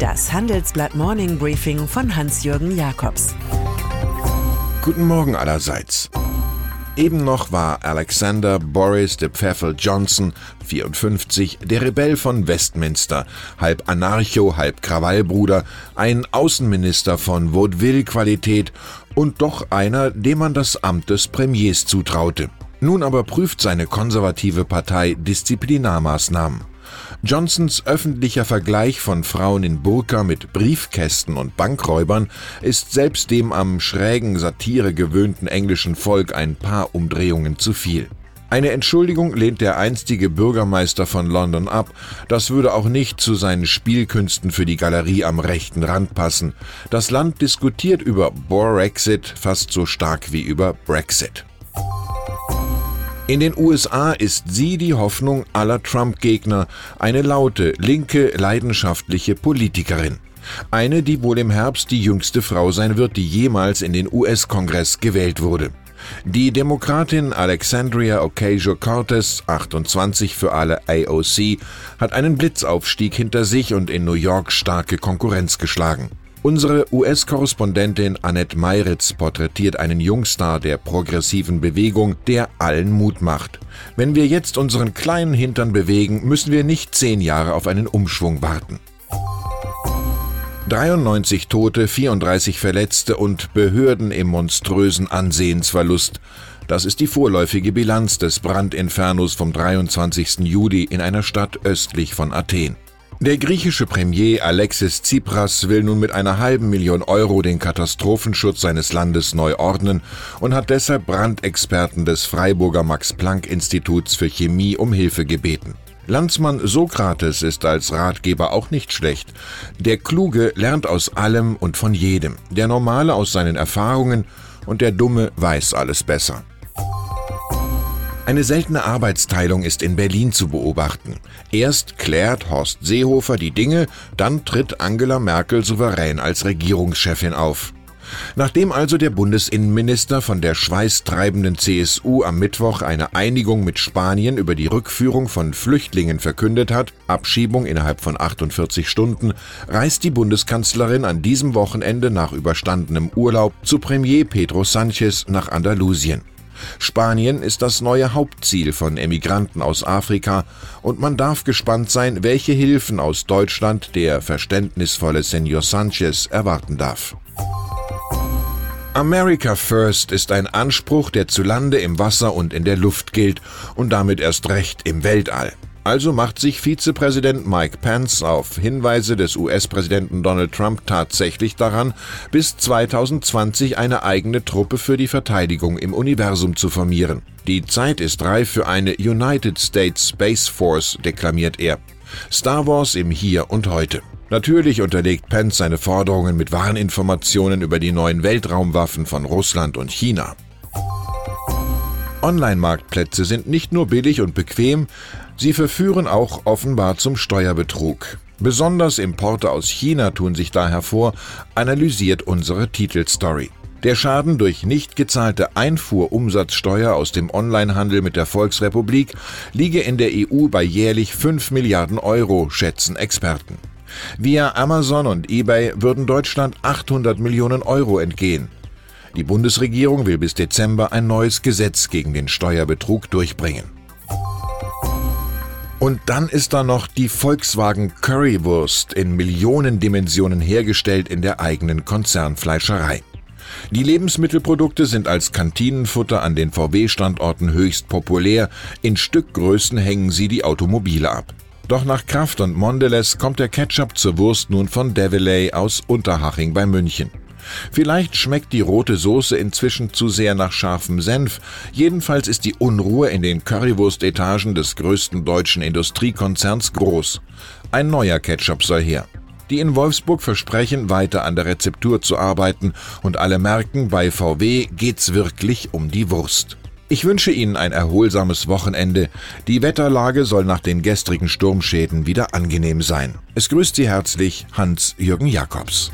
Das Handelsblatt Morning Briefing von Hans-Jürgen Jakobs. Guten Morgen allerseits. Eben noch war Alexander Boris de Pfeffel Johnson, 54, der Rebell von Westminster, halb Anarcho, halb Krawallbruder, ein Außenminister von Vaudeville-Qualität und doch einer, dem man das Amt des Premiers zutraute. Nun aber prüft seine konservative Partei Disziplinarmaßnahmen. Johnsons öffentlicher Vergleich von Frauen in Burka mit Briefkästen und Bankräubern ist selbst dem am schrägen Satire gewöhnten englischen Volk ein paar Umdrehungen zu viel. Eine Entschuldigung lehnt der einstige Bürgermeister von London ab. Das würde auch nicht zu seinen Spielkünsten für die Galerie am rechten Rand passen. Das Land diskutiert über Borexit fast so stark wie über Brexit. In den USA ist sie die Hoffnung aller Trump-Gegner, eine laute, linke, leidenschaftliche Politikerin. Eine, die wohl im Herbst die jüngste Frau sein wird, die jemals in den US-Kongress gewählt wurde. Die Demokratin Alexandria Ocasio-Cortez, 28 für alle AOC, hat einen Blitzaufstieg hinter sich und in New York starke Konkurrenz geschlagen. Unsere US-Korrespondentin Annette Meiritz porträtiert einen Jungstar der progressiven Bewegung, der allen Mut macht. Wenn wir jetzt unseren kleinen Hintern bewegen, müssen wir nicht zehn Jahre auf einen Umschwung warten. 93 Tote, 34 Verletzte und Behörden im monströsen Ansehensverlust. Das ist die vorläufige Bilanz des Brandinfernos vom 23. Juli in einer Stadt östlich von Athen. Der griechische Premier Alexis Tsipras will nun mit einer halben Million Euro den Katastrophenschutz seines Landes neu ordnen und hat deshalb Brandexperten des Freiburger Max-Planck-Instituts für Chemie um Hilfe gebeten. Landsmann Sokrates ist als Ratgeber auch nicht schlecht. Der Kluge lernt aus allem und von jedem, der Normale aus seinen Erfahrungen und der Dumme weiß alles besser. Eine seltene Arbeitsteilung ist in Berlin zu beobachten. Erst klärt Horst Seehofer die Dinge, dann tritt Angela Merkel souverän als Regierungschefin auf. Nachdem also der Bundesinnenminister von der schweißtreibenden CSU am Mittwoch eine Einigung mit Spanien über die Rückführung von Flüchtlingen verkündet hat, Abschiebung innerhalb von 48 Stunden, reist die Bundeskanzlerin an diesem Wochenende nach überstandenem Urlaub zu Premier Pedro Sanchez nach Andalusien. Spanien ist das neue Hauptziel von Emigranten aus Afrika und man darf gespannt sein, welche Hilfen aus Deutschland der verständnisvolle Senor Sanchez erwarten darf. America First ist ein Anspruch, der zu Lande, im Wasser und in der Luft gilt und damit erst recht im Weltall. Also macht sich Vizepräsident Mike Pence auf Hinweise des US-Präsidenten Donald Trump tatsächlich daran, bis 2020 eine eigene Truppe für die Verteidigung im Universum zu formieren. Die Zeit ist reif für eine United States Space Force, deklamiert er. Star Wars im Hier und Heute. Natürlich unterlegt Pence seine Forderungen mit Warninformationen über die neuen Weltraumwaffen von Russland und China. Online-Marktplätze sind nicht nur billig und bequem, sie verführen auch offenbar zum Steuerbetrug. Besonders Importe aus China tun sich da hervor, analysiert unsere Titelstory. Der Schaden durch nicht gezahlte Einfuhrumsatzsteuer aus dem Onlinehandel mit der Volksrepublik liege in der EU bei jährlich 5 Milliarden Euro, schätzen Experten. Via Amazon und eBay würden Deutschland 800 Millionen Euro entgehen. Die Bundesregierung will bis Dezember ein neues Gesetz gegen den Steuerbetrug durchbringen. Und dann ist da noch die Volkswagen Currywurst in Millionendimensionen hergestellt in der eigenen Konzernfleischerei. Die Lebensmittelprodukte sind als Kantinenfutter an den VW-Standorten höchst populär, in Stückgrößen hängen sie die Automobile ab. Doch nach Kraft und Mondelez kommt der Ketchup zur Wurst nun von Deviley aus Unterhaching bei München. Vielleicht schmeckt die rote Soße inzwischen zu sehr nach scharfem Senf. Jedenfalls ist die Unruhe in den Currywurstetagen des größten deutschen Industriekonzerns groß. Ein neuer Ketchup soll her. Die in Wolfsburg versprechen, weiter an der Rezeptur zu arbeiten und alle merken, bei VW geht's wirklich um die Wurst. Ich wünsche Ihnen ein erholsames Wochenende. Die Wetterlage soll nach den gestrigen Sturmschäden wieder angenehm sein. Es grüßt Sie herzlich Hans-Jürgen Jakobs.